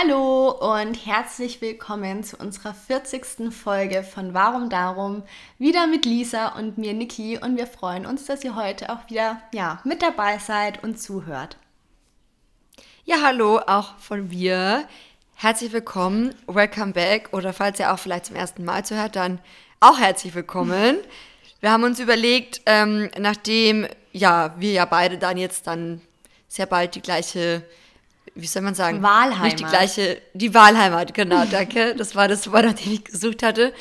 Hallo und herzlich willkommen zu unserer 40. Folge von Warum Darum. Wieder mit Lisa und mir, Niki. Und wir freuen uns, dass ihr heute auch wieder ja, mit dabei seid und zuhört. Ja, hallo, auch von mir. Herzlich willkommen, welcome back. Oder falls ihr auch vielleicht zum ersten Mal zuhört, dann auch herzlich willkommen. Wir haben uns überlegt, ähm, nachdem ja, wir ja beide dann jetzt dann sehr bald die gleiche wie soll man sagen? Wahlheimat. Nicht die gleiche, die Wahlheimat, genau, danke. Das war das Wort, nach dem ich gesucht hatte.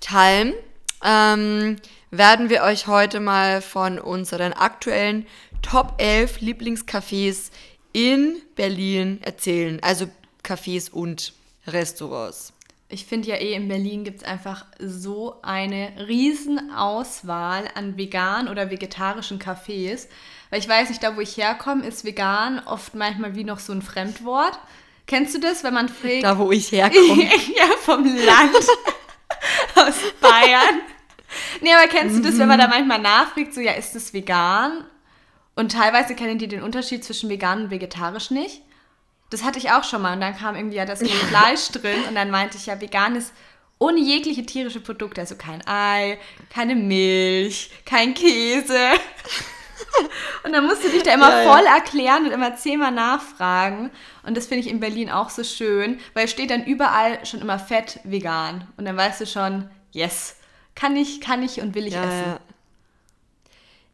Teilen. Ähm, werden wir euch heute mal von unseren aktuellen Top 11 Lieblingscafés in Berlin erzählen. Also Cafés und Restaurants. Ich finde ja eh, in Berlin gibt es einfach so eine riesen Auswahl an vegan oder vegetarischen Cafés. Weil ich weiß nicht, da wo ich herkomme, ist vegan oft manchmal wie noch so ein Fremdwort. Kennst du das, wenn man fragt? Da wo ich herkomme. ja, vom Land. aus Bayern. Nee, aber kennst du das, wenn man da manchmal nachfragt, so, ja, ist das vegan? Und teilweise kennen die den Unterschied zwischen vegan und vegetarisch nicht. Das hatte ich auch schon mal. Und dann kam irgendwie ja das Fleisch drin. Und dann meinte ich ja, vegan ist ohne jegliche tierische Produkte. Also kein Ei, keine Milch, kein Käse. Und dann musst du dich da immer ja, voll ja. erklären und immer zehnmal nachfragen. Und das finde ich in Berlin auch so schön, weil es steht dann überall schon immer fett vegan. Und dann weißt du schon, yes, kann ich, kann ich und will ich ja, essen.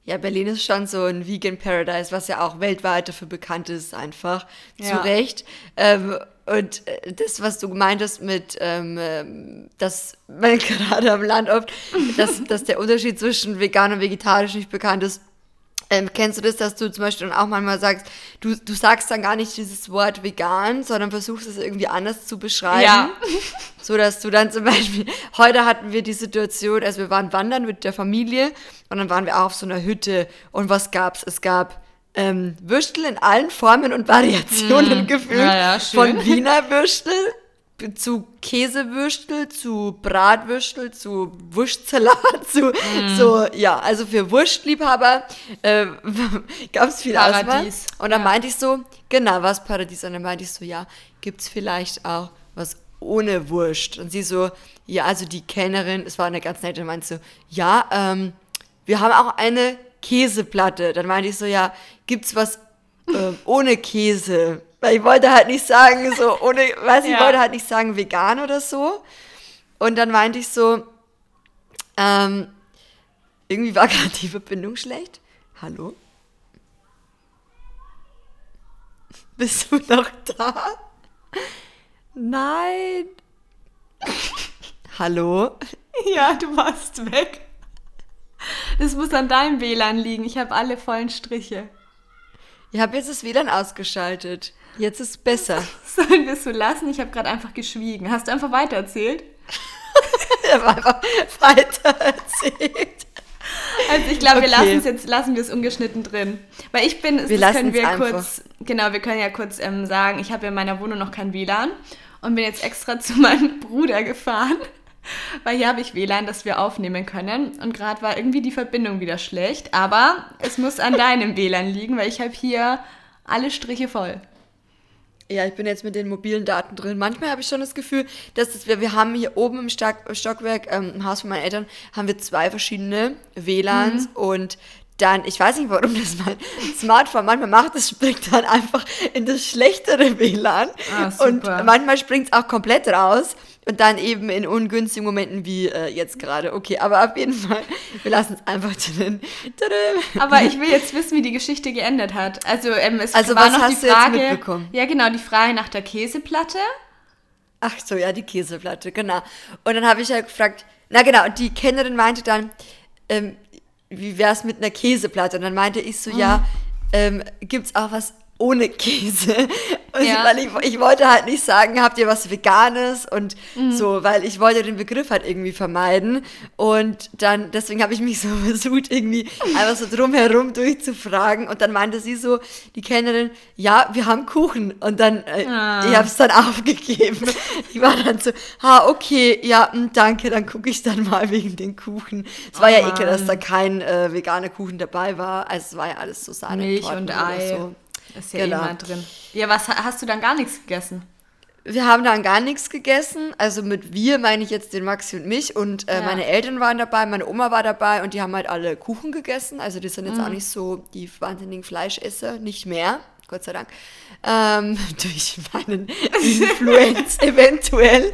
Ja. Berlin ist schon so ein Vegan Paradise, was ja auch weltweit dafür bekannt ist, einfach. Zu Recht. Ähm, und äh, das, was du meintest mit, ähm, ähm dass man gerade am Land oft, dass, dass der Unterschied zwischen vegan und vegetarisch nicht bekannt ist, ähm, kennst du das, dass du zum Beispiel auch manchmal sagst, du, du sagst dann gar nicht dieses Wort vegan, sondern versuchst es irgendwie anders zu beschreiben? Ja. So dass du dann zum Beispiel, heute hatten wir die Situation, also wir waren wandern mit der Familie und dann waren wir auch auf so einer Hütte und was gab's? Es gab ähm, Würstel in allen Formen und Variationen mm, gefühlt. Ja, ja, von Wiener Würstel zu Käsewürstel, zu Bratwürstel, zu Wurstsalat, zu mm. so, ja, also für Wurstliebhaber äh, gab es viel Paradies. Auswahl. Und dann ja. meinte ich so, genau, was Paradies? Und dann meinte ich so, ja, gibt es vielleicht auch was ohne Wurst? Und sie so, ja, also die Kellnerin, es war eine ganz nette, meinte so, ja, ähm, wir haben auch eine Käseplatte. Dann meinte ich so, ja, gibt's was äh, ohne Käse? Weil ich wollte halt nicht sagen, so, ohne, weiß ich, ja. wollte halt nicht sagen vegan oder so. Und dann meinte ich so, ähm, irgendwie war gerade die Verbindung schlecht. Hallo? Bist du noch da? Nein. Hallo? Ja, du warst weg. Das muss an deinem WLAN liegen. Ich habe alle vollen Striche. Ich habe jetzt das WLAN ausgeschaltet. Jetzt ist es besser. Sollen wir es so lassen? Ich habe gerade einfach geschwiegen. Hast du einfach weitererzählt? ich habe einfach weitererzählt. Also ich glaube, okay. wir lassen es jetzt, lassen wir es ungeschnitten drin. Weil ich bin, wir das können wir einfach. kurz, genau, wir können ja kurz ähm, sagen, ich habe in meiner Wohnung noch kein WLAN und bin jetzt extra zu meinem Bruder gefahren, weil hier habe ich WLAN, dass wir aufnehmen können. Und gerade war irgendwie die Verbindung wieder schlecht, aber es muss an deinem WLAN liegen, weil ich habe hier alle Striche voll. Ja, ich bin jetzt mit den mobilen Daten drin. Manchmal habe ich schon das Gefühl, dass das, wir, wir haben hier oben im Stock, Stockwerk, ähm, im Haus von meinen Eltern, haben wir zwei verschiedene WLANs mhm. und dann, ich weiß nicht, warum das mein Smartphone manchmal macht, es springt dann einfach in das schlechtere WLAN. Ah, und manchmal springt es auch komplett raus. Und dann eben in ungünstigen Momenten wie äh, jetzt gerade. Okay, aber auf jeden Fall, wir lassen es einfach drin. Aber ich will jetzt wissen, wie die Geschichte geendet hat. Also, ähm, es also war noch die Frage. Ja, genau, die Frage nach der Käseplatte. Ach so, ja, die Käseplatte, genau. Und dann habe ich ja gefragt, na genau, die Kennerin meinte dann, ähm, wie wäre es mit einer Käseplatte? Und dann meinte ich so, mhm. ja, ähm, gibt es auch was ohne Käse. Ja. Weil ich, ich wollte halt nicht sagen, habt ihr was Veganes und mhm. so, weil ich wollte den Begriff halt irgendwie vermeiden. Und dann, deswegen habe ich mich so versucht, irgendwie einfach so drumherum durchzufragen. Und dann meinte sie so, die Kennerin, ja, wir haben Kuchen. Und dann, äh, ah. ich habe es dann aufgegeben. Ich war dann so, ha, okay, ja, hm, danke, dann gucke ich dann mal wegen den Kuchen. Es war oh, ja ekel, dass da kein äh, veganer Kuchen dabei war. Also es war ja alles so Sahne Milch und Ei. So. Ist ja eh genau. mal drin. Ja, was hast du dann gar nichts gegessen? wir haben dann gar nichts gegessen. Also mit wir meine ich jetzt den Maxi und mich. Und äh, ja. meine Eltern waren dabei, meine Oma war dabei und die haben halt alle Kuchen gegessen. Also die sind jetzt mhm. auch nicht so die wahnsinnigen Fleischesser, nicht mehr, Gott sei Dank. Ähm, durch meinen Influenz eventuell.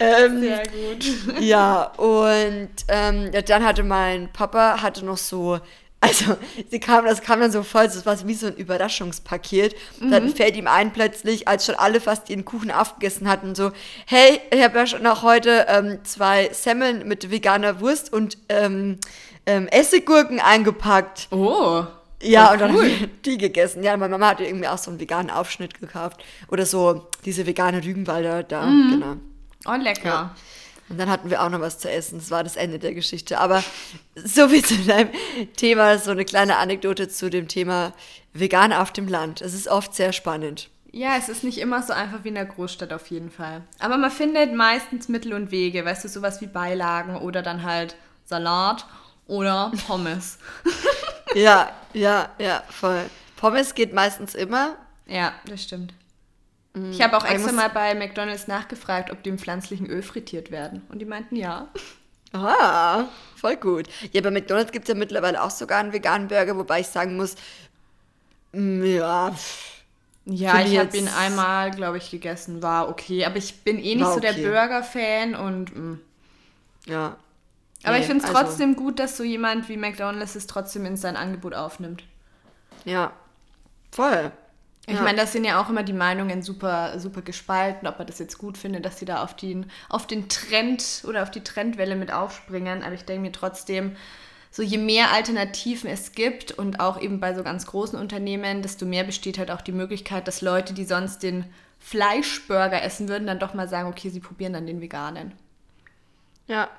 Ähm, Sehr gut. Ja, und ähm, dann hatte mein Papa hatte noch so also, sie kam, das kam dann so voll, das war wie so ein Überraschungspaket. Mhm. Dann fällt ihm ein plötzlich, als schon alle fast ihren Kuchen aufgegessen hatten, so, hey, ich habe ja schon noch heute ähm, zwei Semmeln mit veganer Wurst und ähm, ähm, Essiggurken eingepackt. Oh. Ja, und dann cool. haben wir die gegessen. Ja, meine Mama hat irgendwie auch so einen veganen Aufschnitt gekauft. Oder so diese vegane Rügenwalder da, mhm. genau. Oh, lecker. Ja. Und dann hatten wir auch noch was zu essen. Das war das Ende der Geschichte. Aber so wie zu deinem Thema, so eine kleine Anekdote zu dem Thema vegan auf dem Land. Es ist oft sehr spannend. Ja, es ist nicht immer so einfach wie in der Großstadt auf jeden Fall. Aber man findet meistens Mittel und Wege, weißt du, sowas wie Beilagen oder dann halt Salat oder Pommes. ja, ja, ja, voll. Pommes geht meistens immer. Ja, das stimmt. Ich habe auch extra mal bei McDonalds nachgefragt, ob die im pflanzlichen Öl frittiert werden. Und die meinten ja. Ah, voll gut. Ja, bei McDonalds gibt es ja mittlerweile auch sogar einen veganen Burger, wobei ich sagen muss, mm, ja. Ja, ich habe ihn einmal, glaube ich, gegessen. War okay. Aber ich bin eh nicht okay. so der Burger-Fan und. Mh. Mm. Ja. Aber nee, ich finde es also, trotzdem gut, dass so jemand wie McDonalds es trotzdem in sein Angebot aufnimmt. Ja, voll. Ich ja. meine, das sind ja auch immer die Meinungen super, super gespalten, ob man das jetzt gut findet, dass sie da auf den, auf den Trend oder auf die Trendwelle mit aufspringen. Aber ich denke mir trotzdem, so je mehr Alternativen es gibt und auch eben bei so ganz großen Unternehmen, desto mehr besteht halt auch die Möglichkeit, dass Leute, die sonst den Fleischburger essen würden, dann doch mal sagen, okay, sie probieren dann den veganen. Ja.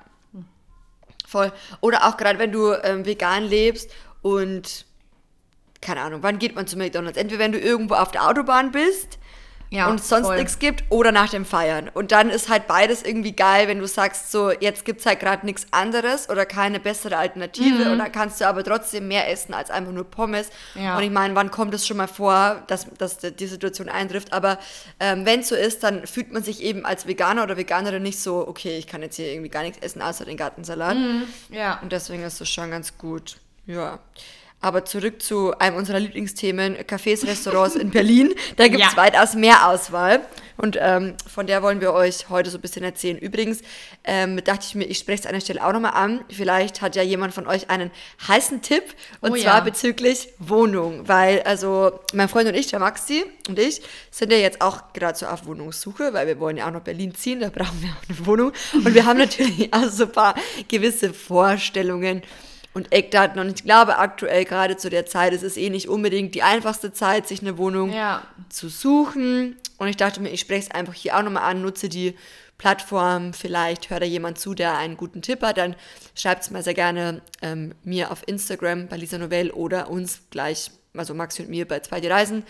Voll. Oder auch gerade wenn du ähm, vegan lebst und keine Ahnung, wann geht man zu McDonalds? Entweder wenn du irgendwo auf der Autobahn bist ja, und es sonst nichts gibt oder nach dem Feiern. Und dann ist halt beides irgendwie geil, wenn du sagst, so jetzt gibt es halt gerade nichts anderes oder keine bessere Alternative mhm. und dann kannst du aber trotzdem mehr essen als einfach nur Pommes. Ja. Und ich meine, wann kommt es schon mal vor, dass, dass die Situation eintrifft? Aber ähm, wenn es so ist, dann fühlt man sich eben als Veganer oder Veganerin nicht so, okay, ich kann jetzt hier irgendwie gar nichts essen außer den Gartensalat. Mhm. Ja. Und deswegen ist das schon ganz gut. Ja. Aber zurück zu einem unserer Lieblingsthemen, Cafés, Restaurants in Berlin. Da gibt es ja. weitaus mehr Auswahl. Und ähm, von der wollen wir euch heute so ein bisschen erzählen. Übrigens ähm, dachte ich mir, ich spreche es an der Stelle auch nochmal an. Vielleicht hat ja jemand von euch einen heißen Tipp. Und oh, zwar ja. bezüglich Wohnung. Weil, also, mein Freund und ich, der Maxi und ich, sind ja jetzt auch gerade so auf Wohnungssuche, weil wir wollen ja auch nach Berlin ziehen. Da brauchen wir auch eine Wohnung. Und wir haben natürlich auch so ein paar gewisse Vorstellungen und Eckdaten. Und ich glaube, aktuell gerade zu der Zeit ist es eh nicht unbedingt die einfachste Zeit, sich eine Wohnung ja. zu suchen. Und ich dachte mir, ich spreche es einfach hier auch nochmal an, nutze die Plattform. Vielleicht hört da jemand zu, der einen guten Tipp hat. Dann schreibt es mal sehr gerne ähm, mir auf Instagram bei Lisa Novell oder uns gleich, also Maxi und mir bei Zwei die Reisen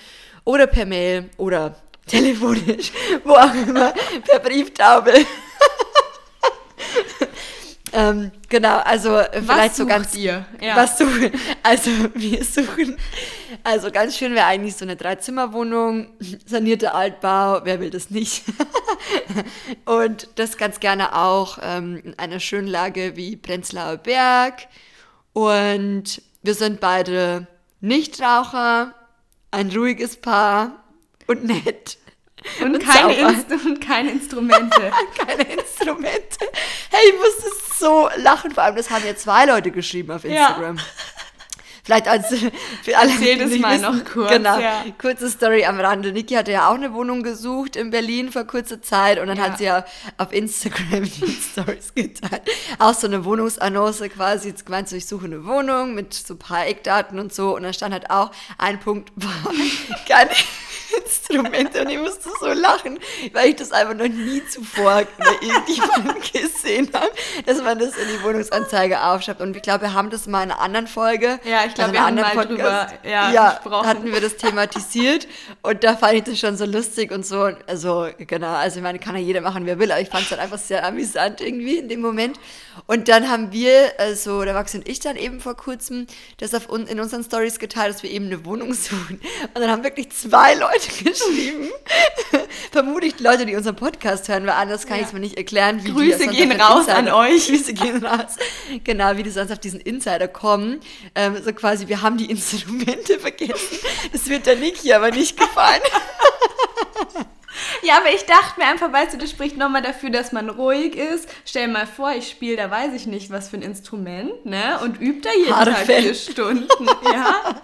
oder per Mail oder telefonisch, wo auch immer, per Brieftaube. Ähm, genau, also äh, vielleicht so ganz. Ihr? Ja. Was suchen? Also wir suchen. Also ganz schön wäre eigentlich so eine Dreizimmerwohnung, sanierte Altbau, wer will das nicht? Und das ganz gerne auch ähm, in einer schönen Lage wie Prenzlauer Berg. Und wir sind beide Nichtraucher, ein ruhiges Paar und nett. Und, und keine, Inst und keine Instrumente. keine Instrumente. Hey, ich musste so lachen. Vor allem, das haben ja zwei Leute geschrieben auf Instagram. Ja. Vielleicht als für alle. Erzähl das mal wissen. noch kurz. Genau. Ja. Kurze Story am Rande. Niki hatte ja auch eine Wohnung gesucht in Berlin vor kurzer Zeit und dann ja. hat sie ja auf Instagram die Stories geteilt. Auch so eine Wohnungsannonce quasi. Jetzt gemeint so, ich suche eine Wohnung mit so ein paar Eckdaten und so. Und dann stand halt auch ein Punkt, boah, keine Instrumente. Und ich musste so lachen, weil ich das einfach noch nie zuvor bei irgendjemandem gesehen habe, dass man das in die Wohnungsanzeige aufschreibt. Und ich glaube, wir haben das mal in einer anderen Folge. Ja, ich glaube, wir haben mal Podcast, drüber ja, ja gesprochen. hatten wir das thematisiert und da fand ich das schon so lustig und so. Also, genau, also ich meine, kann ja jeder machen, wer will, aber ich fand es halt einfach sehr amüsant irgendwie in dem Moment. Und dann haben wir, also der Max und ich dann eben vor kurzem das auf, in unseren Stories geteilt, dass wir eben eine Wohnung suchen. Und dann haben wirklich zwei Leute Leute geschrieben. Vermutlich Leute, die unseren Podcast hören, weil anders kann ja. ich es mir nicht erklären. Wie Grüße gehen raus Insider, an euch. Grüße gehen raus. Genau, wie die sonst auf diesen Insider kommen. Ähm, so quasi, wir haben die Instrumente vergessen. Das wird der Niki aber nicht gefallen. Ja, aber ich dachte mir einfach, weißt du, das spricht nochmal dafür, dass man ruhig ist. Stell dir mal vor, ich spiele, da weiß ich nicht, was für ein Instrument, ne? Und übe da jeden Harte Tag vier Stunden. Ja.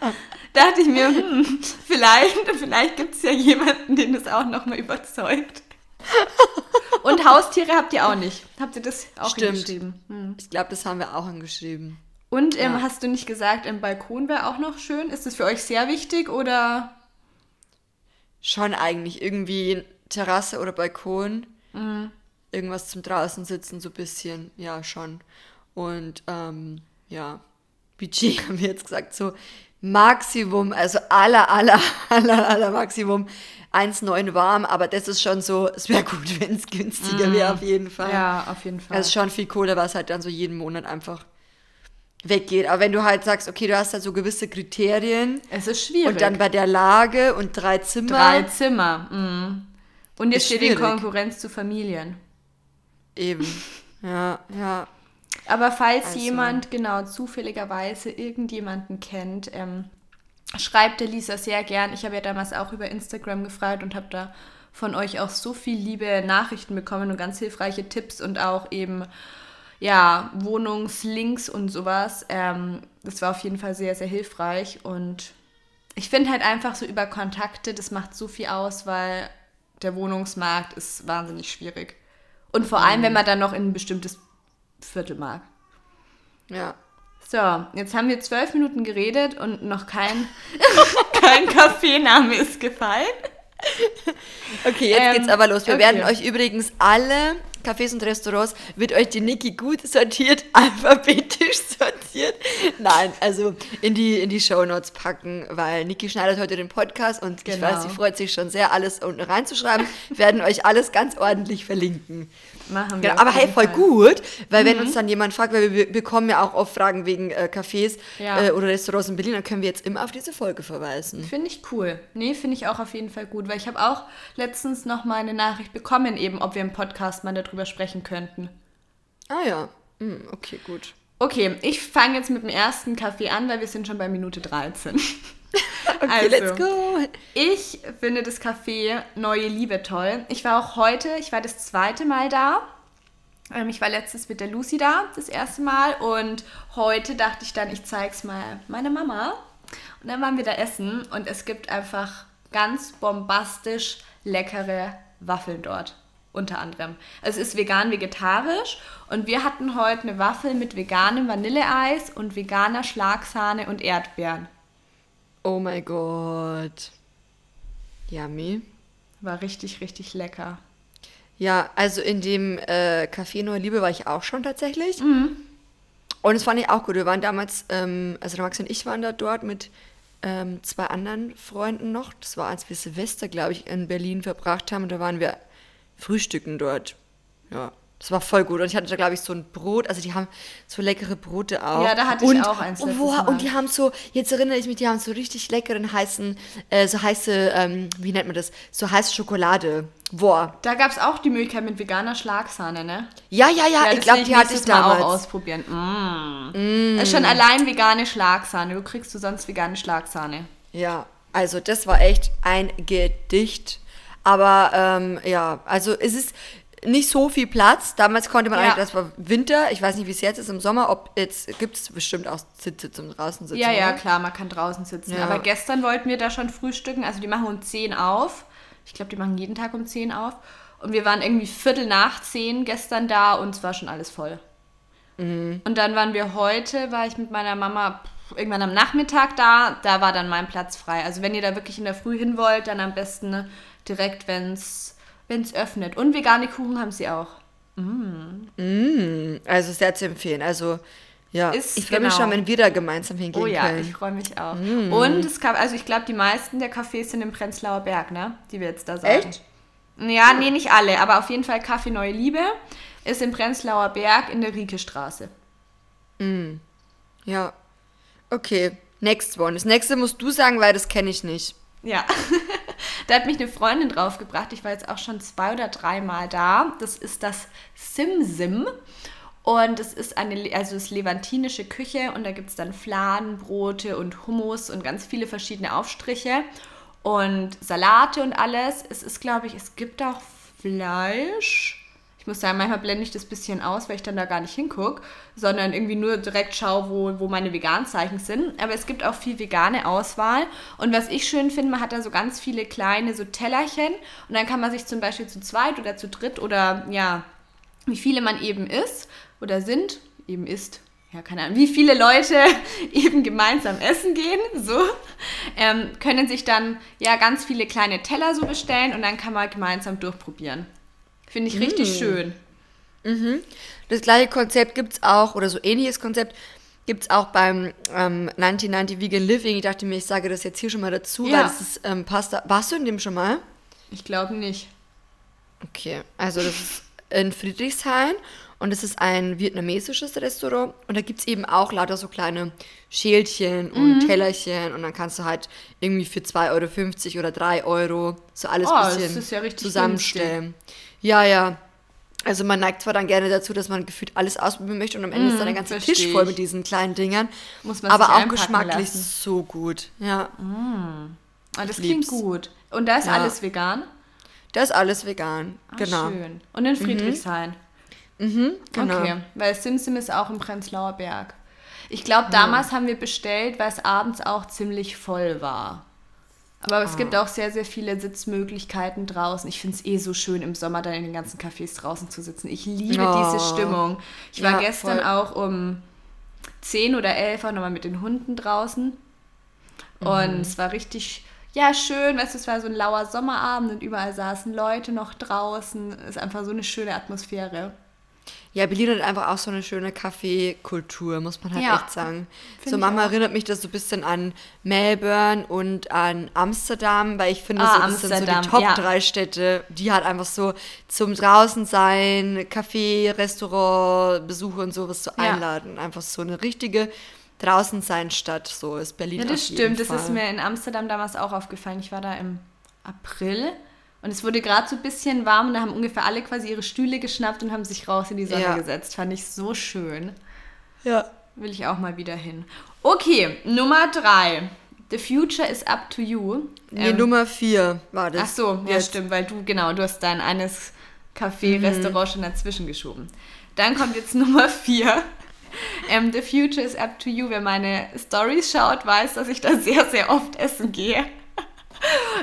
Da dachte ich mir, hm, vielleicht, vielleicht gibt es ja jemanden, den das auch nochmal überzeugt. Und Haustiere habt ihr auch nicht. Habt ihr das auch Stimmt. geschrieben? Hm. Ich glaube, das haben wir auch angeschrieben. Und ähm, ja. hast du nicht gesagt, im Balkon wäre auch noch schön? Ist das für euch sehr wichtig oder? Schon eigentlich irgendwie Terrasse oder Balkon. Mhm. Irgendwas zum draußen sitzen, so ein bisschen. Ja, schon. Und ähm, ja, Budget haben wir jetzt gesagt, so Maximum, also aller, aller, aller, aller Maximum 1,9 warm, aber das ist schon so, es wäre gut, wenn es günstiger mm. wäre, auf jeden Fall. Ja, auf jeden Fall. Es ist schon viel cooler, was halt dann so jeden Monat einfach weggeht. Aber wenn du halt sagst, okay, du hast halt so gewisse Kriterien. Es ist schwierig. Und dann bei der Lage und drei Zimmer. Drei Zimmer. Mm. Und jetzt steht in Konkurrenz zu Familien. Eben. Ja, ja. Aber falls also. jemand genau zufälligerweise irgendjemanden kennt, ähm, schreibt der Lisa sehr gern. Ich habe ja damals auch über Instagram gefragt und habe da von euch auch so viel liebe Nachrichten bekommen und ganz hilfreiche Tipps und auch eben ja Wohnungslinks und sowas. Ähm, das war auf jeden Fall sehr sehr hilfreich und ich finde halt einfach so über Kontakte, das macht so viel aus, weil der Wohnungsmarkt ist wahnsinnig schwierig. Und vor allem, mhm. wenn man dann noch in ein bestimmtes Viertel mag. Ja. So, jetzt haben wir zwölf Minuten geredet und noch kein, kein Kaffeename ist gefallen. Okay, jetzt ähm, geht's aber los. Wir okay. werden euch übrigens alle Cafés und Restaurants, wird euch die Niki gut sortiert, alphabetisch sortiert. Nein, also in die, in die Shownotes packen, weil Niki schneidet heute den Podcast und genau. ich weiß, sie freut sich schon sehr, alles unten reinzuschreiben. Wir werden euch alles ganz ordentlich verlinken. Machen wir. Genau, aber hey, voll Fall. gut, weil mhm. wenn uns dann jemand fragt, weil wir bekommen ja auch oft Fragen wegen äh, Cafés ja. äh, oder Restaurants in Berlin, dann können wir jetzt immer auf diese Folge verweisen. Finde ich cool. Nee, finde ich auch auf jeden Fall gut, weil ich habe auch letztens noch mal eine Nachricht bekommen, eben, ob wir im Podcast mal darüber sprechen könnten. Ah ja, hm, okay, gut. Okay, ich fange jetzt mit dem ersten Kaffee an, weil wir sind schon bei Minute 13. okay, also, let's go. Ich finde das Café Neue Liebe toll. Ich war auch heute, ich war das zweite Mal da. Ähm, ich war letztes mit der Lucy da, das erste Mal. Und heute dachte ich dann, ich zeige es mal meiner Mama. Und dann waren wir da essen und es gibt einfach ganz bombastisch leckere Waffeln dort. Unter anderem. Also es ist vegan-vegetarisch und wir hatten heute eine Waffel mit veganem Vanilleeis und veganer Schlagsahne und Erdbeeren. Oh mein Gott. Yummy. War richtig, richtig lecker. Ja, also in dem äh, Café Neue Liebe war ich auch schon tatsächlich. Mhm. Und es fand ich auch gut. Wir waren damals, ähm, also der Max und ich waren da dort mit ähm, zwei anderen Freunden noch. Das war, als wir Silvester, glaube ich, in Berlin verbracht haben. Und da waren wir frühstücken dort. Ja, das war voll gut. Und ich hatte da, glaube ich, so ein Brot. Also, die haben so leckere Brote auch. Ja, da hatte und, ich auch eins. Und, wo, und die haben so, jetzt erinnere ich mich, die haben so richtig leckeren heißen, äh, so heiße, ähm, wie nennt man das? So heiße Schokolade. Boah. Da gab es auch die Möglichkeit mit veganer Schlagsahne, ne? Ja, ja, ja. ja ich glaube, die hatte ich damals. auch ausprobieren. Mm. Mm. Ist schon allein vegane Schlagsahne. Du kriegst du sonst vegane Schlagsahne. Ja, also das war echt ein Gedicht. Aber ähm, ja, also es ist nicht so viel Platz. Damals konnte man ja. eigentlich, das war Winter, ich weiß nicht, wie es jetzt ist im Sommer, ob jetzt gibt es bestimmt auch Sitze zum draußen sitzen. Ja, ja, oder? klar, man kann draußen sitzen. Ja. Aber gestern wollten wir da schon frühstücken, also die machen um 10 auf. Ich glaube, die machen jeden Tag um 10 auf. Und wir waren irgendwie Viertel nach 10 gestern da und es war schon alles voll. Mhm. Und dann waren wir heute, war ich mit meiner Mama irgendwann am Nachmittag da, da war dann mein Platz frei. Also wenn ihr da wirklich in der Früh hin wollt, dann am besten direkt, wenn es wenn es öffnet. Und vegane Kuchen haben sie auch. Mm. Mm, also sehr zu empfehlen. Also ja, ist, ich freue genau. mich schon, wenn wir da gemeinsam hingehen Oh ja, können. ich freue mich auch. Mm. Und es gab, also ich glaube, die meisten der Cafés sind im Prenzlauer Berg, ne? Die wir jetzt da sagen. Echt? Ja, nee, nicht alle, aber auf jeden Fall Kaffee Neue Liebe ist im Prenzlauer Berg in der Rieke-Straße. Mm. Ja. Okay, next one. Das nächste musst du sagen, weil das kenne ich nicht. Ja. Da hat mich eine Freundin draufgebracht. Ich war jetzt auch schon zwei oder dreimal da. Das ist das Simsim. Und es ist eine, also es levantinische Küche und da gibt es dann Fladen, Brote und Hummus und ganz viele verschiedene Aufstriche und Salate und alles. Es ist, glaube ich, es gibt auch Fleisch. Ich muss sagen, manchmal blende ich das bisschen aus, weil ich dann da gar nicht hingucke, sondern irgendwie nur direkt schaue, wo, wo meine Veganzeichen sind. Aber es gibt auch viel vegane Auswahl. Und was ich schön finde, man hat da so ganz viele kleine so Tellerchen und dann kann man sich zum Beispiel zu zweit oder zu dritt oder ja, wie viele man eben isst oder sind, eben isst, ja, keine Ahnung, wie viele Leute eben gemeinsam essen gehen, so, ähm, können sich dann ja ganz viele kleine Teller so bestellen und dann kann man gemeinsam durchprobieren. Finde ich richtig mm. schön. Mhm. Das gleiche Konzept gibt es auch, oder so ähnliches Konzept gibt es auch beim ähm, 1990 Vegan Living. Ich dachte mir, ich sage das jetzt hier schon mal dazu, ja. weil das ist ähm, Pasta. Warst du in dem schon mal? Ich glaube nicht. Okay, also das ist in Friedrichshain und es ist ein vietnamesisches Restaurant und da gibt es eben auch lauter so kleine Schälchen und mhm. Tellerchen und dann kannst du halt irgendwie für 2,50 Euro oder 3 Euro so alles oh, bisschen zusammenstellen. Günstig. Ja, ja. Also man neigt zwar dann gerne dazu, dass man gefühlt alles ausprobieren möchte und am Ende mm, ist dann der ganze Tisch voll mit diesen kleinen Dingern. Muss man Aber auch geschmacklich lassen. so gut. Ja. Mm. Oh, das klingt gut. Und da ist ja. alles vegan? Da ist alles vegan, Ach, genau. Schön. Und in Friedrichshain? Mhm, mhm genau. Okay, weil Simsim ist auch im Prenzlauer Berg. Ich glaube, damals ja. haben wir bestellt, weil es abends auch ziemlich voll war. Aber es gibt ah. auch sehr, sehr viele Sitzmöglichkeiten draußen. Ich finde es eh so schön, im Sommer dann in den ganzen Cafés draußen zu sitzen. Ich liebe oh. diese Stimmung. Ich war ja, gestern voll. auch um 10 oder 11 Uhr nochmal mit den Hunden draußen. Mhm. Und es war richtig, ja, schön. Weißt du, es war so ein lauer Sommerabend und überall saßen Leute noch draußen. Es ist einfach so eine schöne Atmosphäre. Ja, Berlin hat einfach auch so eine schöne Kaffeekultur, muss man halt ja, echt sagen. So manchmal erinnert mich das so ein bisschen an Melbourne und an Amsterdam, weil ich finde, ah, so, das Amsterdam, sind so die Top ja. drei Städte, die halt einfach so zum draußen sein, Kaffee, Restaurant, Besuche und sowas zu so ja. einladen. Einfach so eine richtige draußen sein Stadt, so ist Berlin. Ja, das stimmt. Das ist mir in Amsterdam damals auch aufgefallen. Ich war da im April und es wurde gerade so ein bisschen warm und da haben ungefähr alle quasi ihre Stühle geschnappt und haben sich raus in die Sonne ja. gesetzt. Fand ich so schön. Ja. Will ich auch mal wieder hin. Okay, Nummer drei. The future is up to you. Nee, ähm, Nummer vier war das. Ach so, ja stimmt, weil du, genau, du hast dein eines Café-Restaurant mhm. schon dazwischen geschoben. Dann kommt jetzt Nummer vier. Ähm, The future is up to you. Wer meine Stories schaut, weiß, dass ich da sehr, sehr oft essen gehe.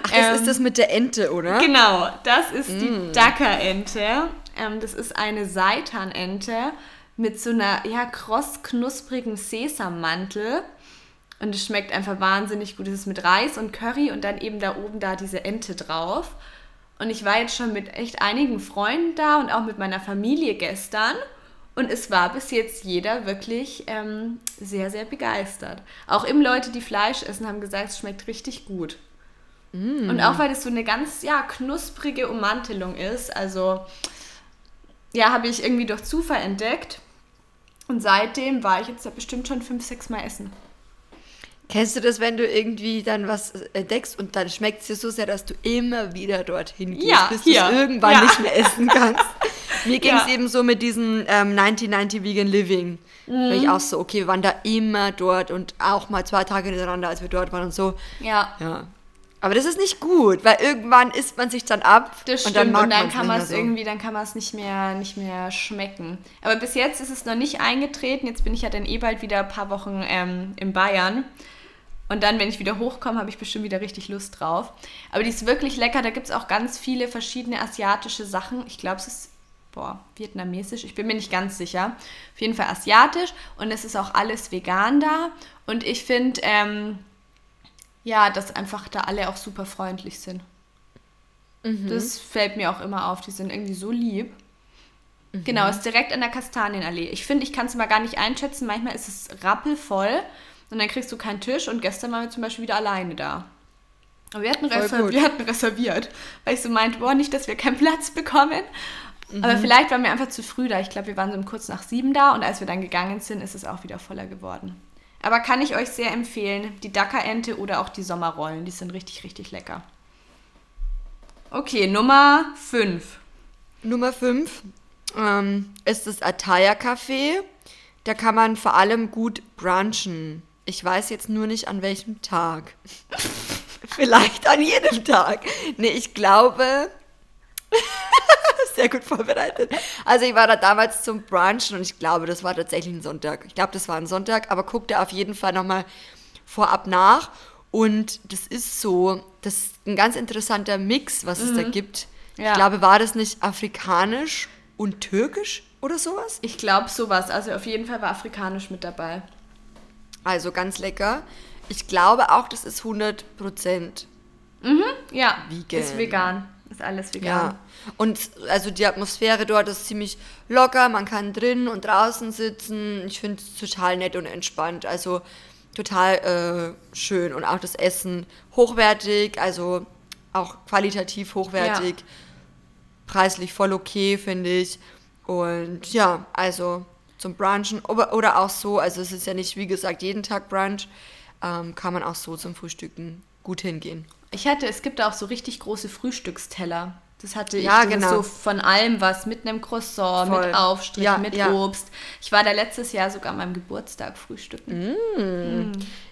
Ach, das ähm, ist das mit der Ente, oder? Genau, das ist mm. die Dackerente. Ähm, das ist eine Seitanente mit so einer ja, kross-knusprigen Sesammantel. Und es schmeckt einfach wahnsinnig gut. Es ist mit Reis und Curry und dann eben da oben da diese Ente drauf. Und ich war jetzt schon mit echt einigen Freunden da und auch mit meiner Familie gestern. Und es war bis jetzt jeder wirklich ähm, sehr, sehr begeistert. Auch eben Leute, die Fleisch essen, haben gesagt, es schmeckt richtig gut. Mm. Und auch weil das so eine ganz, ja, knusprige Ummantelung ist. Also, ja, habe ich irgendwie durch Zufall entdeckt. Und seitdem war ich jetzt bestimmt schon fünf, sechs Mal essen. Kennst du das, wenn du irgendwie dann was entdeckst und dann schmeckt es dir so sehr, dass du immer wieder dorthin gehst, ja, bis du es irgendwann ja. nicht mehr essen kannst? Mir ging es ja. eben so mit diesem ähm, 1990 Vegan Living. Mhm. Weil ich auch so, okay, wir waren da immer dort und auch mal zwei Tage hintereinander, als wir dort waren und so. Ja. Ja. Aber das ist nicht gut, weil irgendwann isst man sich dann ab. Das stimmt, und dann, und dann kann man es irgendwie, dann kann man es nicht mehr, nicht mehr schmecken. Aber bis jetzt ist es noch nicht eingetreten. Jetzt bin ich ja dann eh bald wieder ein paar Wochen ähm, in Bayern. Und dann, wenn ich wieder hochkomme, habe ich bestimmt wieder richtig Lust drauf. Aber die ist wirklich lecker. Da gibt es auch ganz viele verschiedene asiatische Sachen. Ich glaube, es ist, boah, vietnamesisch. Ich bin mir nicht ganz sicher. Auf jeden Fall asiatisch. Und es ist auch alles vegan da. Und ich finde, ähm, ja, dass einfach da alle auch super freundlich sind. Mhm. Das fällt mir auch immer auf. Die sind irgendwie so lieb. Mhm. Genau, ist direkt an der Kastanienallee. Ich finde, ich kann es mal gar nicht einschätzen. Manchmal ist es rappelvoll und dann kriegst du keinen Tisch. Und gestern waren wir zum Beispiel wieder alleine da. Aber wir hatten, wir hatten reserviert, weil ich so meinte, boah, nicht, dass wir keinen Platz bekommen. Mhm. Aber vielleicht waren wir einfach zu früh da. Ich glaube, wir waren so um kurz nach sieben da und als wir dann gegangen sind, ist es auch wieder voller geworden. Aber kann ich euch sehr empfehlen. Die Dackerente oder auch die Sommerrollen. Die sind richtig, richtig lecker. Okay, Nummer 5. Nummer 5 ähm, ist das Ataya Café. Da kann man vor allem gut brunchen. Ich weiß jetzt nur nicht an welchem Tag. Vielleicht an jedem Tag. Nee, ich glaube. Sehr gut vorbereitet. Also ich war da damals zum Brunchen und ich glaube, das war tatsächlich ein Sonntag. Ich glaube, das war ein Sonntag, aber guck da auf jeden Fall nochmal vorab nach. Und das ist so, das ist ein ganz interessanter Mix, was es da gibt. Ja. Ich glaube, war das nicht afrikanisch und türkisch oder sowas? Ich glaube sowas. Also auf jeden Fall war afrikanisch mit dabei. Also ganz lecker. Ich glaube auch, das ist 100 Prozent. Ja, Vegan. ist vegan. Ist alles vegan. Ja. Und also die Atmosphäre dort ist ziemlich locker. Man kann drin und draußen sitzen. Ich finde es total nett und entspannt. Also total äh, schön. Und auch das Essen hochwertig, also auch qualitativ hochwertig. Preislich voll okay, finde ich. Und ja, also zum Brunchen oder, oder auch so, also es ist ja nicht, wie gesagt, jeden Tag Brunch, ähm, kann man auch so zum Frühstücken gut hingehen. Ich hatte, es gibt auch so richtig große Frühstücksteller. Das hatte ich. Ja, genau. so von allem was, mit einem Croissant, Voll. mit Aufstrich, Ja, mit ja. Obst. Ich war da letztes Jahr sogar an meinem Geburtstag frühstücken.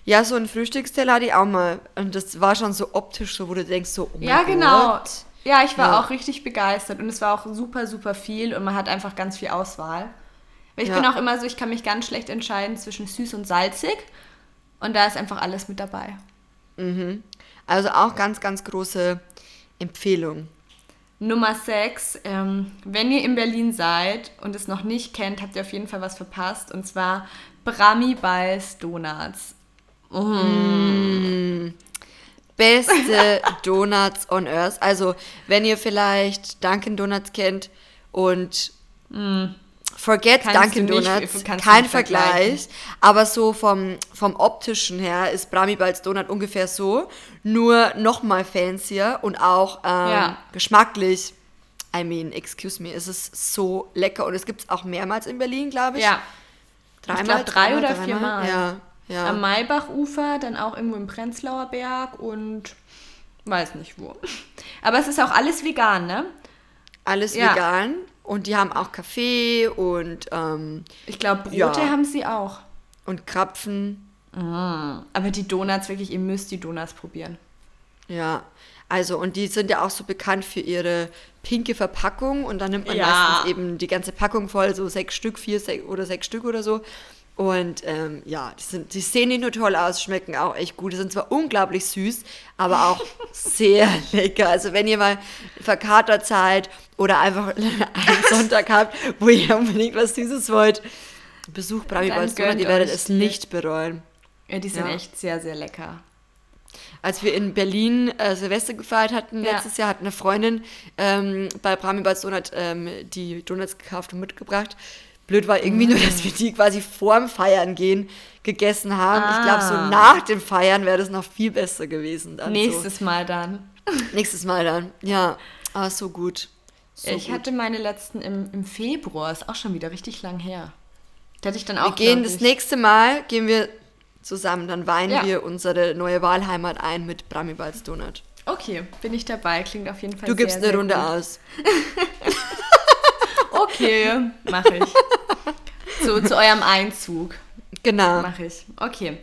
Ja, so ein Frühstücksteller hatte ich auch mal. Und das war schon so optisch, so wo du denkst, so, oh mein Ja, genau. Gott. Ja, ich war Ja. auch richtig begeistert und es war auch super, super viel und man hat einfach ganz viel Auswahl. Weil ich bin auch immer so, ich kann mich ganz schlecht entscheiden zwischen süß und salzig und da ist einfach alles mit dabei. Also auch ganz, ganz große Empfehlung. Nummer 6, ähm, wenn ihr in Berlin seid und es noch nicht kennt, habt ihr auf jeden Fall was verpasst und zwar Brami Balls Donuts. Beste Donuts on Earth. Also, wenn ihr vielleicht Dunkin' Donuts kennt und forget Kannst Dunkin' Donuts, kein Vergleich. Aber so vom, vom optischen her ist Brahmi Balls Donut ungefähr so, nur noch mal fancier und auch ähm, Ja. geschmacklich. I mean, excuse me, es ist so lecker und es gibt es auch mehrmals in Berlin, glaube ich. Ja, Dreimal, glaub, drei zweimal, oder viermal. Ja, ja. am Maibachufer, dann auch irgendwo im Prenzlauer Berg und weiß nicht wo. Aber es ist auch alles vegan, ne? Alles Ja. vegan und die haben auch Kaffee und, ähm, Ich glaube, Brote Ja. haben sie auch. und Krapfen. Aber die Donuts, wirklich, ihr müsst die Donuts probieren. Ja, also und die sind ja auch so bekannt für ihre pinke Verpackung und dann nimmt man Ja. meistens eben die ganze Packung voll, so sechs Stück, vier sech, oder sechs Stück oder so. Und ähm, ja, die, sind, die sehen nicht nur toll aus, schmecken auch echt gut. Die sind zwar unglaublich süß, aber auch sehr lecker. Also wenn ihr mal verkatert seid oder einfach einen Sonntag habt, wo ihr unbedingt was Süßes wollt, besucht Brami gönnt ihr werdet es nicht bereuen. Ja, die sind Ja. echt sehr, sehr lecker. Als wir in Berlin äh, Silvester gefeiert hatten, Ja. letztes Jahr hat eine Freundin ähm, bei Brahmi Balls Donut ähm, die Donuts gekauft und mitgebracht. Blöd war irgendwie nur, dass wir die quasi vorm Feiern gehen gegessen haben. Ich glaube, so Ah. nach dem Feiern wäre das noch viel besser gewesen. Dann Nächstes Mal dann. So. Nächstes Mal dann. Ja, aber so gut. So ich gut. hatte meine letzten im, im Februar, ist auch schon wieder richtig lang her. Da hatte ich dann wir auch. gehen glaub das ich- nächste Mal, gehen wir zusammen, dann weihen Ja. wir unsere neue Wahlheimat ein mit Brahmi Balls Donut. Okay, bin ich dabei. Klingt auf jeden Fall Du gibst sehr, eine sehr Runde gut. aus. Okay, mache ich. So, zu eurem Einzug. Genau. Mache ich. Okay.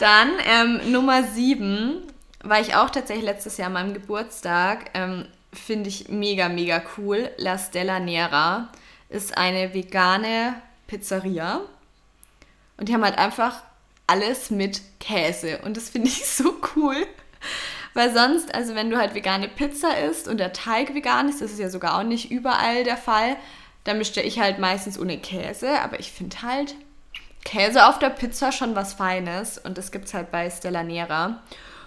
Dann ähm, Nummer 7 war ich auch tatsächlich letztes Jahr an meinem Geburtstag. Ähm, Finde ich mega, mega cool. La Stella Nera ist eine vegane Pizzeria. Und die haben halt einfach alles mit Käse. Und das finde ich so cool. Weil sonst, also wenn du halt vegane Pizza isst und der Teig vegan ist, das ist ja sogar auch nicht überall der Fall, dann bestelle ich halt meistens ohne Käse. Aber ich finde halt Käse auf der Pizza schon was Feines. Und das gibt es halt bei Stella Nera.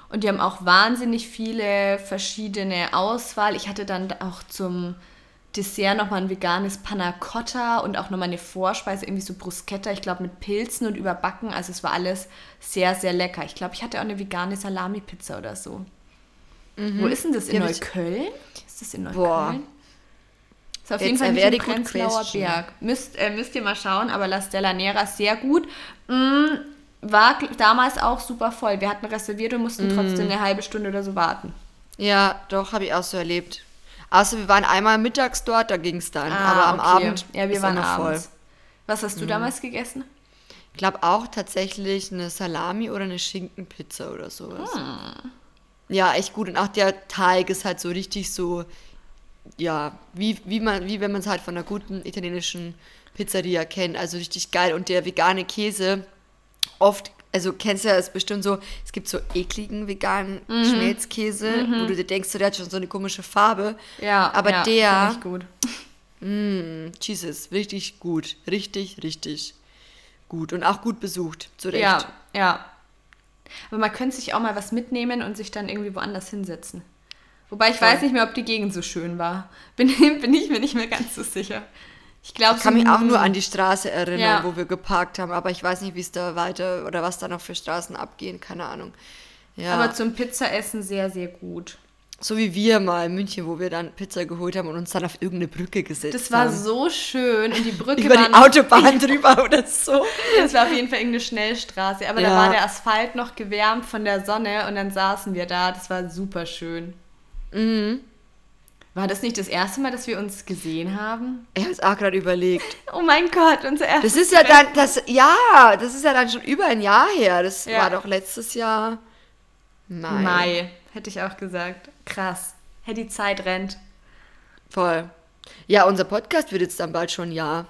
Und die haben auch wahnsinnig viele verschiedene Auswahl. Ich hatte dann auch zum Dessert nochmal ein veganes Panna Cotta und auch nochmal eine Vorspeise, irgendwie so Bruschetta, ich glaube mit Pilzen und überbacken. Also es war alles sehr, sehr lecker. Ich glaube, ich hatte auch eine vegane Salami-Pizza oder so. Wo ist denn das? In Neukölln? Ist das in Neukölln? Boah. Ist auf Jetzt jeden Fall nicht im good Prenzlauer question. Berg. Müsst, äh, müsst ihr mal schauen, aber La Stella Nera ist sehr gut. Mm, war damals auch super voll. Wir hatten reserviert und mussten Mm. trotzdem eine halbe Stunde oder so warten. Ja, doch, habe ich auch so erlebt. Außer wir waren einmal mittags dort, da ging es dann. Ah, aber am okay. Abend ja, wir waren voll. Was hast du mhm. damals gegessen? Ich glaube auch tatsächlich eine Salami oder eine Schinkenpizza oder sowas. Hm. Ja, echt gut. Und auch der Teig ist halt so richtig so, ja, wie, wie, man, wie wenn man es halt von einer guten italienischen Pizzeria kennt. Also richtig geil. Und der vegane Käse, oft, also kennst du ja, ist bestimmt so, es gibt so ekligen veganen mhm. Schmelzkäse, mhm. wo du dir denkst, so, der hat schon so eine komische Farbe. Ja, aber ja, der. gut. Mh, Jesus, richtig gut. Richtig, richtig gut. Und auch gut besucht, zu Recht. Ja, ja. Aber man könnte sich auch mal was mitnehmen und sich dann irgendwie woanders hinsetzen. Wobei ich Voll. weiß nicht mehr, ob die Gegend so schön war. Bin, bin ich mir nicht mehr ganz so sicher. Ich glaube, ich kann so mich auch nur an die Straße erinnern, ja. wo wir geparkt haben, aber ich weiß nicht, wie es da weiter oder was da noch für Straßen abgehen, keine Ahnung. Ja. Aber zum Pizzaessen sehr, sehr gut. So wie wir mal in München, wo wir dann Pizza geholt haben und uns dann auf irgendeine Brücke gesetzt haben. Das war haben. so schön und die Brücke Über die Autobahn drüber oder so. Das war auf jeden Fall irgendeine Schnellstraße, aber ja. da war der Asphalt noch gewärmt von der Sonne und dann saßen wir da. Das war super schön. Mhm. War das nicht das erste Mal, dass wir uns gesehen haben? Ich habe es auch gerade überlegt. Oh mein Gott, unser erstes Das ist ja dann, das, ja, das ist ja dann schon über ein Jahr her. Das ja. war doch letztes Jahr Mai. Mai, hätte ich auch gesagt. Krass. Hey, die Zeit rennt. Voll. Ja, unser Podcast wird jetzt dann bald schon ein Jahr.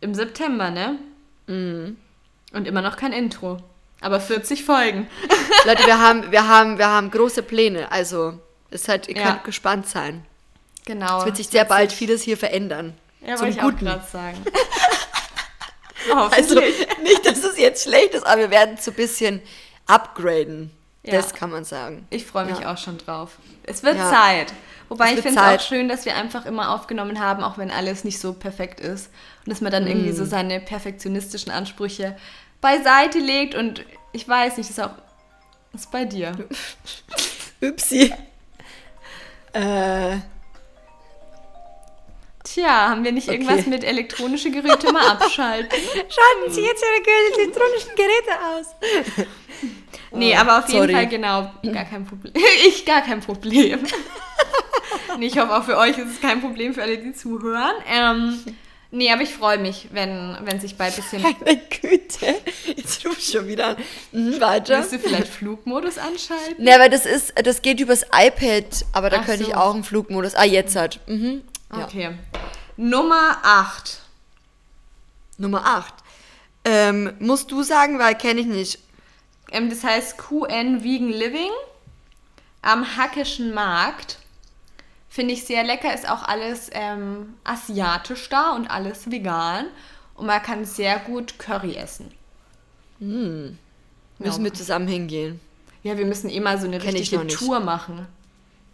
Im September, ne? Mhm. Und immer noch kein Intro. Aber 40 Folgen. Leute, wir haben, wir haben, wir haben große Pläne. Also, es halt, ihr ja. könnt gespannt sein. Genau. Es wird sich sehr bald vieles hier verändern. Ja, wollte ich Guten. auch gerade sagen. also, nicht, dass es jetzt schlecht ist, aber wir werden so ein bisschen upgraden. Ja. Das kann man sagen. Ich freue mich ja. auch schon drauf. Es wird ja. Zeit. Wobei ich finde es auch schön, dass wir einfach immer aufgenommen haben, auch wenn alles nicht so perfekt ist. Und dass man dann mm. irgendwie so seine perfektionistischen Ansprüche beiseite legt. Und ich weiß nicht, das ist auch. Das ist bei dir. Upsi. Äh. Tja, haben wir nicht okay. irgendwas mit elektronische Geräte mal abschalten? Schalten Sie jetzt Ihre elektronischen Geräte aus. Nee, aber auf jeden Fall genau, gar kein Problem. ich gar kein Problem. nee, ich hoffe auch für euch ist es kein Problem für alle, die zuhören. Ähm, nee, aber ich freue mich, wenn, wenn sich bald ein bisschen... Meine Güte, jetzt ruf ich schon wieder an. Mhm, weiter. Willst du vielleicht Flugmodus anschalten? Nee, aber das ist, das geht übers iPad, aber da Ach könnte so. ich auch einen Flugmodus... Ah, jetzt hat. Mhm. Ja. Okay. Nummer 8. Nummer 8. Ähm, musst du sagen, weil kenne ich nicht. Ähm, das heißt QN Vegan Living am Hackischen Markt. Finde ich sehr lecker, ist auch alles ähm, asiatisch da und alles vegan. Und man kann sehr gut Curry essen. Hm. Müssen ja. wir zusammen hingehen? Ja, wir müssen eh mal so eine Kenn richtige Tour machen.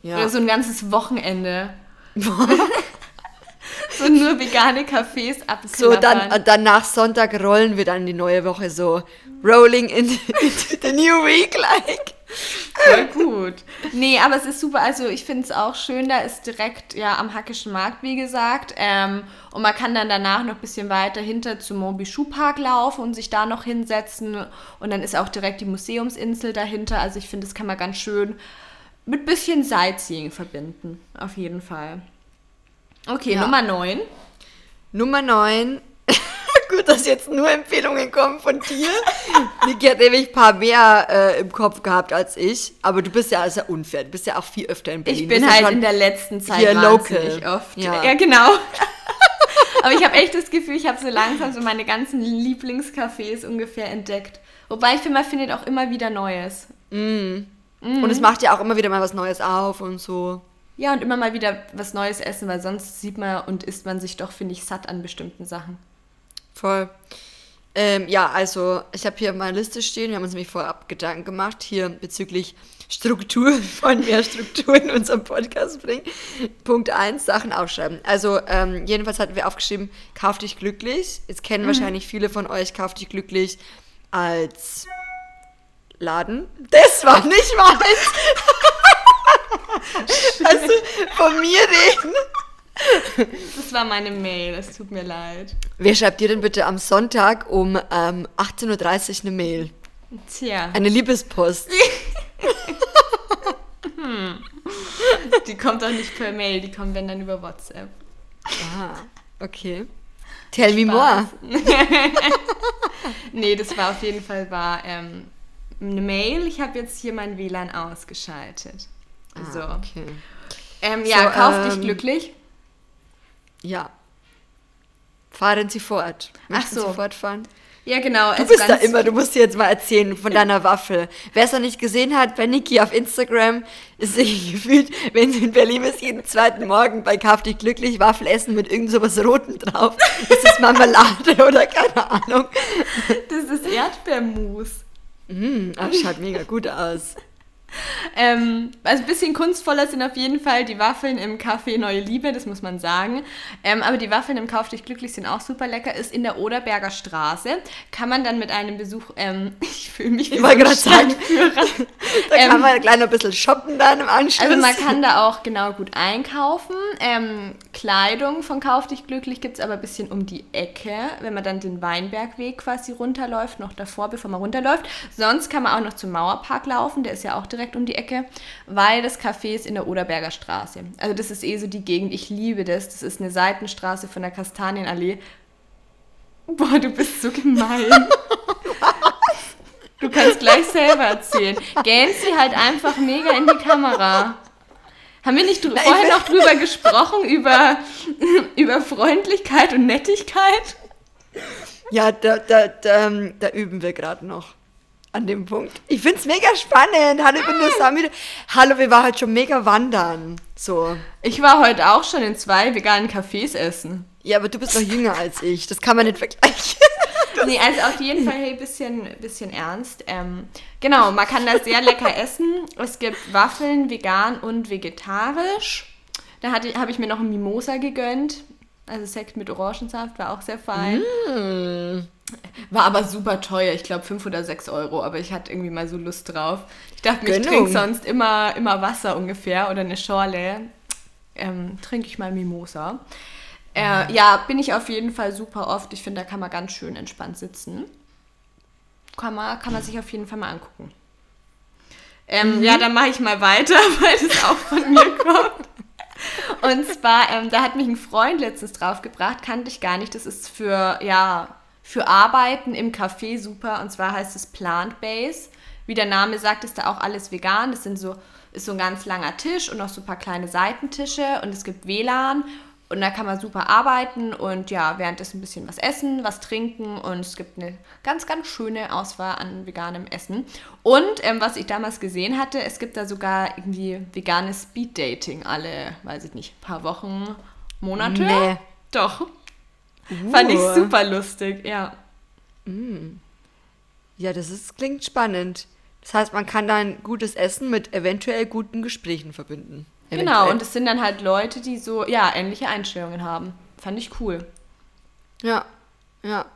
Ja. Oder so ein ganzes Wochenende. so nur vegane Cafés abklappern. So, dann, dann nach Sonntag rollen wir dann die neue Woche so. Rolling in, into the new week, like. Voll gut. Nee, aber es ist super. Also ich finde es auch schön, da ist direkt ja am Hackischen Markt, wie gesagt. Ähm, und man kann dann danach noch ein bisschen weiter hinter zum Moby Park laufen und sich da noch hinsetzen. Und dann ist auch direkt die Museumsinsel dahinter. Also ich finde, das kann man ganz schön mit bisschen Sightseeing verbinden. Auf jeden Fall. Okay, ja. Nummer 9. Nummer 9. Gut, dass jetzt nur Empfehlungen kommen von dir. Niki hat nämlich ein paar mehr äh, im Kopf gehabt als ich. Aber du bist ja also unfair. Du bist ja auch viel öfter in Berlin. Ich bin halt in der letzten Zeit hier local. oft. Ja, ja genau. Aber ich habe echt das Gefühl, ich habe so langsam so meine ganzen Lieblingscafés ungefähr entdeckt. Wobei ich finde, man findet auch immer wieder Neues. Mm. Mm. Und es macht ja auch immer wieder mal was Neues auf und so. Ja, und immer mal wieder was Neues essen, weil sonst sieht man und isst man sich doch, finde ich, satt an bestimmten Sachen. Voll. Ähm, ja, also ich habe hier meine Liste stehen. Wir haben uns nämlich vorab Gedanken gemacht, hier bezüglich Struktur, von mehr Struktur in unserem Podcast bringen. Punkt 1, Sachen aufschreiben. Also ähm, jedenfalls hatten wir aufgeschrieben, kauf dich glücklich. Jetzt kennen mhm. wahrscheinlich viele von euch, kauf dich glücklich als Laden. Das war nicht meins. also von mir reden. Das war meine Mail, es tut mir leid. Wer schreibt dir denn bitte am Sonntag um ähm, 18.30 Uhr eine Mail? Tja. Eine Liebespost. hm. die kommt auch nicht per Mail, die kommt wenn dann über WhatsApp. Ah, okay. Tell me more. nee, das war auf jeden Fall war, ähm, eine Mail. Ich habe jetzt hier mein WLAN ausgeschaltet. Ah, so. okay. Ähm, ja, So, kauf ähm, dich glücklich. Ja. Fahren Sie fort. Möchten so. Sie fortfahren? Ja, genau. Du bist da immer, du musst dir jetzt mal erzählen von deiner Waffel. Wer es noch nicht gesehen hat, bei Niki auf Instagram ist sie gefühlt, wenn sie in Berlin ist, jeden zweiten Morgen bei Kauf dich glücklich Waffel essen mit irgend sowas Roten drauf. Ist das Marmelade oder keine Ahnung? Das ist Erdbeermus. Mm, ach, schaut mega gut aus. Ähm, also ein bisschen kunstvoller sind auf jeden Fall die Waffeln im Café Neue Liebe, das muss man sagen. Ähm, aber die Waffeln im Kauf dich glücklich sind auch super lecker. Ist in der Oderberger Straße. Kann man dann mit einem Besuch, ähm, ich fühle mich wie Ich so ein gerade sagen, da kann Ähm, man gleich noch ein bisschen shoppen dann im Anschluss. Also man kann da auch genau gut einkaufen. Ähm, Kleidung von Kauf dich glücklich gibt es aber ein bisschen um die Ecke, wenn man dann den Weinbergweg quasi runterläuft, noch davor, bevor man runterläuft. Sonst kann man auch noch zum Mauerpark laufen, der ist ja auch direkt um die Ecke, weil das Café ist in der Oderberger Straße. Also das ist eh so die Gegend, ich liebe das. Das ist eine Seitenstraße von der Kastanienallee. Boah, du bist so gemein. Du kannst gleich selber erzählen. Gähnt sie halt einfach mega in die Kamera. Haben wir nicht ich vorher noch drüber gesprochen, über, über Freundlichkeit und Nettigkeit? Ja, da, da, da, ähm, da üben wir gerade noch an dem Punkt. Ich find's mega spannend. Hallo, ich bin der Samir. Hallo, wir waren halt schon mega wandern. So. Ich war heute auch schon in zwei veganen Cafés essen. Ja, aber du bist doch jünger als ich. Das kann man nicht vergleichen. Nee, also auf jeden Fall, hey, bisschen, bisschen ernst. Ähm, genau, man kann da sehr lecker essen. Es gibt Waffeln, vegan und vegetarisch. Da habe ich mir noch ein Mimosa gegönnt. Also Sekt mit Orangensaft war auch sehr fein. War aber super teuer. Ich glaube 5 oder 6 Euro. Aber ich hatte irgendwie mal so Lust drauf. Ich dachte mir, ich trinke sonst immer, immer Wasser ungefähr oder eine Schorle. Ähm, trinke ich mal Mimosa. Äh, ja, bin ich auf jeden Fall super oft. Ich finde, da kann man ganz schön entspannt sitzen. Kann man, kann man sich auf jeden Fall mal angucken. Ähm, Ja, dann mache ich mal weiter, weil das auch von mir kommt. Und zwar, ähm, da hat mich ein Freund letztens draufgebracht, kannte ich gar nicht. Das ist für, ja, für Arbeiten im Café super. Und zwar heißt es Plant Base. Wie der Name sagt, ist da auch alles vegan. Das sind so, ist so ein ganz langer Tisch und noch so ein paar kleine Seitentische. Und es gibt WLAN. Und da kann man super arbeiten und ja, währenddessen ein bisschen was essen, was trinken und es gibt eine ganz, ganz schöne Auswahl an veganem Essen. Und ähm, was ich damals gesehen hatte, es gibt da sogar irgendwie veganes Speed-Dating alle, weiß ich nicht, paar Wochen, Monate. Nee. Doch. Fand ich Uh. super lustig, ja. Ja, das ist, klingt spannend. Das heißt, man kann dann gutes Essen mit eventuell guten Gesprächen verbinden. Genau, Eventuell. und es sind dann halt Leute, die so, ja, ähnliche Einstellungen haben. Fand ich cool. Ja, ja.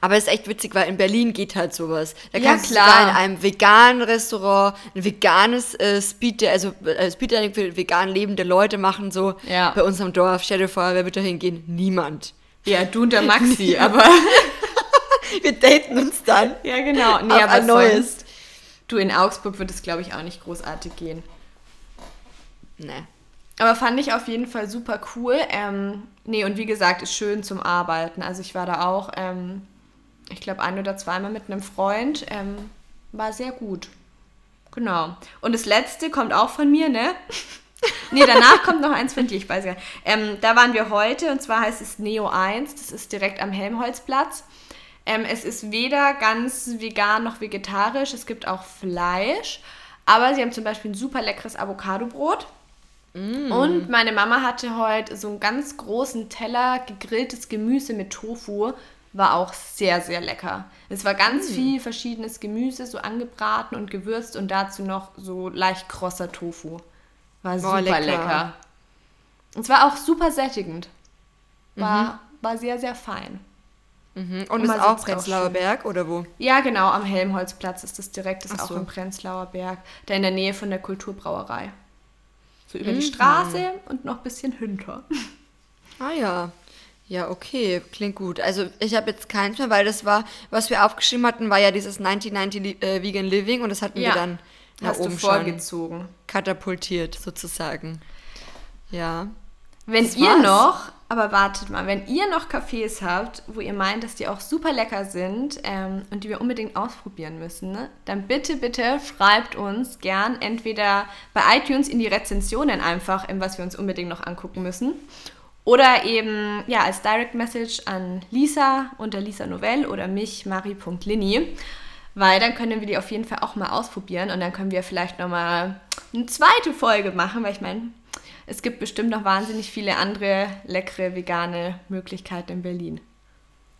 Aber es ist echt witzig, weil in Berlin geht halt sowas. Da Ja, kannst klar. du sogar in einem veganen Restaurant ein veganes äh, Speed, also äh, Speed für vegan lebende Leute machen so. Ja. Bei uns am Dorf, stell dir vor, wer wird da hingehen? Niemand. Ja, du und der Maxi, aber. Wir daten uns dann. ja, genau. Nee, Auf aber ein neues. sonst- Du, in Augsburg wird es, glaube ich, auch nicht großartig gehen. Nee. Aber fand ich auf jeden Fall super cool. Ähm, nee, und wie gesagt, ist schön zum Arbeiten. Also ich war da auch, ähm, ich glaube, ein oder zweimal mit einem Freund. Ähm, war sehr gut. Genau. Und das letzte kommt auch von mir, ne? nee, danach kommt noch eins von dir, ich weiß gar nicht. Ähm, da waren wir heute und zwar heißt es Neo 1. Das ist direkt am Helmholtzplatz. Ähm, es ist weder ganz vegan noch vegetarisch. Es gibt auch Fleisch. Aber sie haben zum Beispiel ein super leckeres Avocado-Brot. Und meine Mama hatte heute so einen ganz großen Teller gegrilltes Gemüse mit Tofu. War auch sehr, sehr lecker. Es war ganz viel verschiedenes Gemüse, so angebraten und gewürzt und dazu noch so leicht krosser Tofu. War super lecker. lecker. Und es war auch super sättigend. War, war sehr, sehr fein. Mhm. Und Und ist auch auch Prenzlauer schön. Berg oder wo? Ja, genau, am Helmholtzplatz ist das direkt, ist Ach auch so. im Prenzlauer Berg, da in der Nähe von der Kulturbrauerei. So Mhm. über die Straße und noch ein bisschen hinter. Ah ja. Ja, okay, klingt gut. Also ich habe jetzt keins mehr, weil das war, was wir aufgeschrieben hatten, war ja dieses 1990 Li- äh, Vegan Living und das hatten Ja. wir dann hast du vorgezogen. Katapultiert sozusagen. Ja. Wenn das ihr war's. noch, aber wartet mal, wenn ihr noch Cafés habt, wo ihr meint, dass die auch super lecker sind ähm, und die wir unbedingt ausprobieren müssen, ne, dann bitte, bitte schreibt uns gern entweder bei iTunes in die Rezensionen einfach, was wir uns unbedingt noch angucken müssen. Oder eben ja, als Direct Message an Lisa unter Lisa Novell oder mich, marie.lini. Weil dann können wir die auf jeden Fall auch mal ausprobieren und dann können wir vielleicht nochmal eine zweite Folge machen, weil ich meine, es gibt bestimmt noch wahnsinnig viele andere leckere vegane Möglichkeiten in Berlin.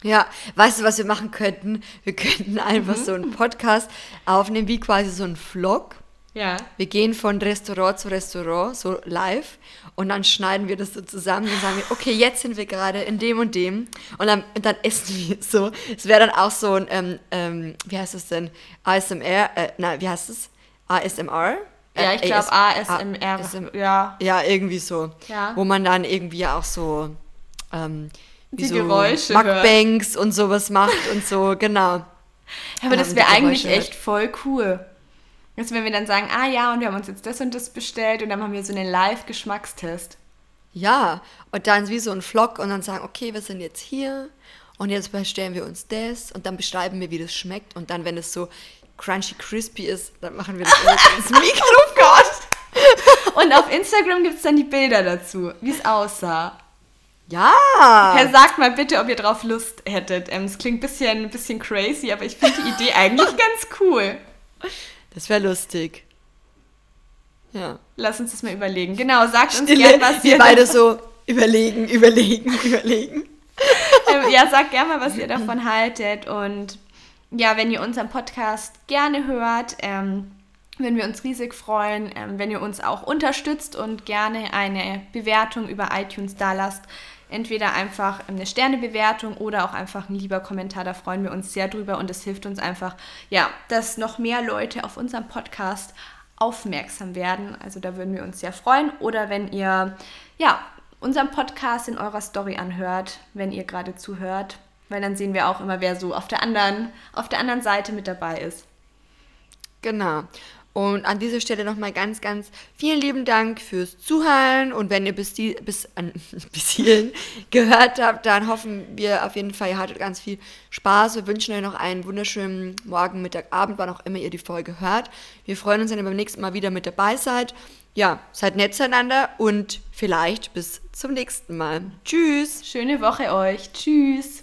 Ja, weißt du, was wir machen könnten? Wir könnten einfach mhm. so einen Podcast aufnehmen, wie quasi so ein Vlog. Ja. Wir gehen von Restaurant zu Restaurant, so live, und dann schneiden wir das so zusammen und sagen wir, okay, jetzt sind wir gerade in dem und dem, und dann, und dann essen wir so. Es wäre dann auch so ein, ähm, ähm, wie heißt es denn? ASMR, äh, nein, wie heißt es? ASMR? Ja, ich glaube ASMR. ASMR. Ja. ja, irgendwie so. Ja. Wo man dann irgendwie auch so ähm, die so Geräusche Mukbangs und sowas macht und so, genau. Aber das wäre eigentlich echt voll cool. Also wenn wir dann sagen, ah ja, und wir haben uns jetzt das und das bestellt und dann haben wir so einen Live-Geschmackstest. Ja, und dann wie so ein Vlog und dann sagen, okay, wir sind jetzt hier und jetzt bestellen wir uns das und dann beschreiben wir, wie das schmeckt und dann, wenn es so crunchy crispy ist, dann machen wir das ins Mikro. oh Gott! Und auf Instagram gibt es dann die Bilder dazu, wie es aussah. Ja! Herr, sagt mal bitte, ob ihr drauf Lust hättet. Ähm, es klingt ein bisschen, bisschen crazy, aber ich finde die Idee eigentlich ganz cool. Das wäre lustig. Ja. Lass uns das mal überlegen. Genau, sagt uns gerne, was ihr... Wir beide so überlegen, überlegen, überlegen. Ähm, ja, sagt gerne mal, was ihr davon haltet und ja, wenn ihr unseren Podcast gerne hört, ähm, würden wir uns riesig freuen, ähm, wenn ihr uns auch unterstützt und gerne eine Bewertung über iTunes da lasst. Entweder einfach eine Sternebewertung oder auch einfach ein lieber Kommentar. Da freuen wir uns sehr drüber und es hilft uns einfach, ja, dass noch mehr Leute auf unserem Podcast aufmerksam werden. Also da würden wir uns sehr freuen. Oder wenn ihr, ja, unseren Podcast in eurer Story anhört, wenn ihr gerade zuhört. Weil dann sehen wir auch immer, wer so auf der anderen, auf der anderen Seite mit dabei ist. Genau. Und an dieser Stelle nochmal ganz, ganz vielen lieben Dank fürs Zuhören. Und wenn ihr bis, die, bis, an, bis hierhin gehört habt, dann hoffen wir auf jeden Fall, ihr hattet ganz viel Spaß. Wir wünschen euch noch einen wunderschönen Morgen, Mittag, Abend, wann auch immer ihr die Folge hört. Wir freuen uns, wenn ihr beim nächsten Mal wieder mit dabei seid. Ja, seid nett zueinander und vielleicht bis zum nächsten Mal. Tschüss. Schöne Woche euch. Tschüss.